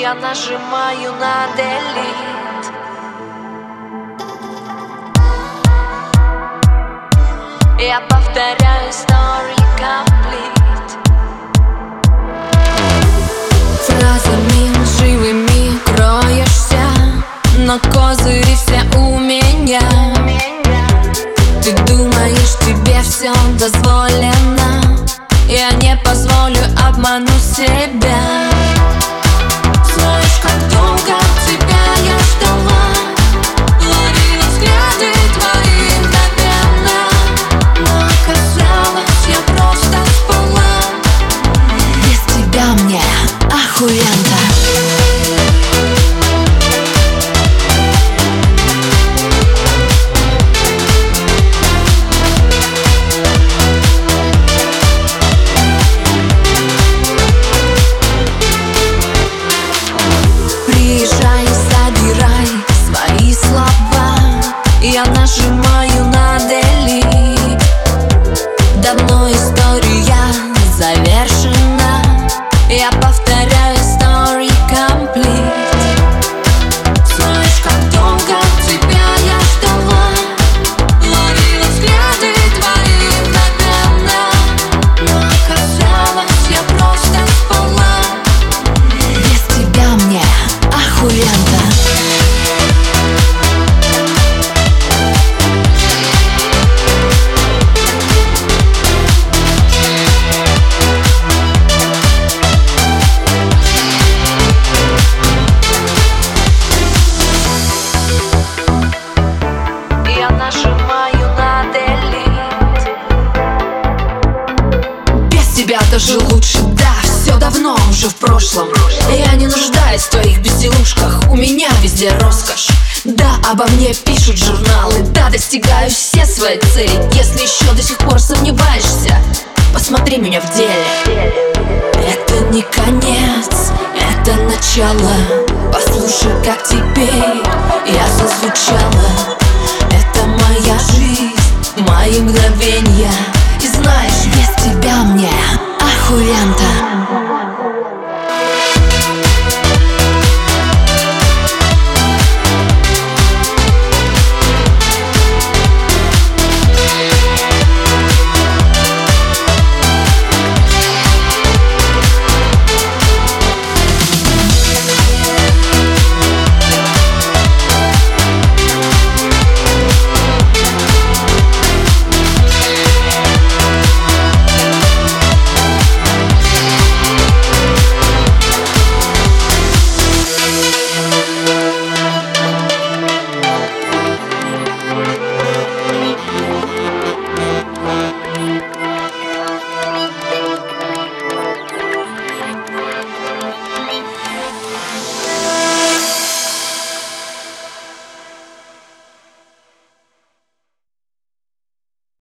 Я нажимаю на delete Я повторяю story complete. Фразами живыми кроешься Но козыри все у меня. Ты думаешь, тебе все дозволено. Я не позволю обману себя даже лучше, да, все давно уже в прошлом. Я не нуждаюсь в твоих безделушках, у меня везде роскошь. Да, обо мне пишут журналы, да, достигаю все свои цели. Если еще до сих пор сомневаешься, посмотри меня в деле. Это не конец, это начало. Послушай, как теперь я зазвучала. Это моя жизнь, мои мгновения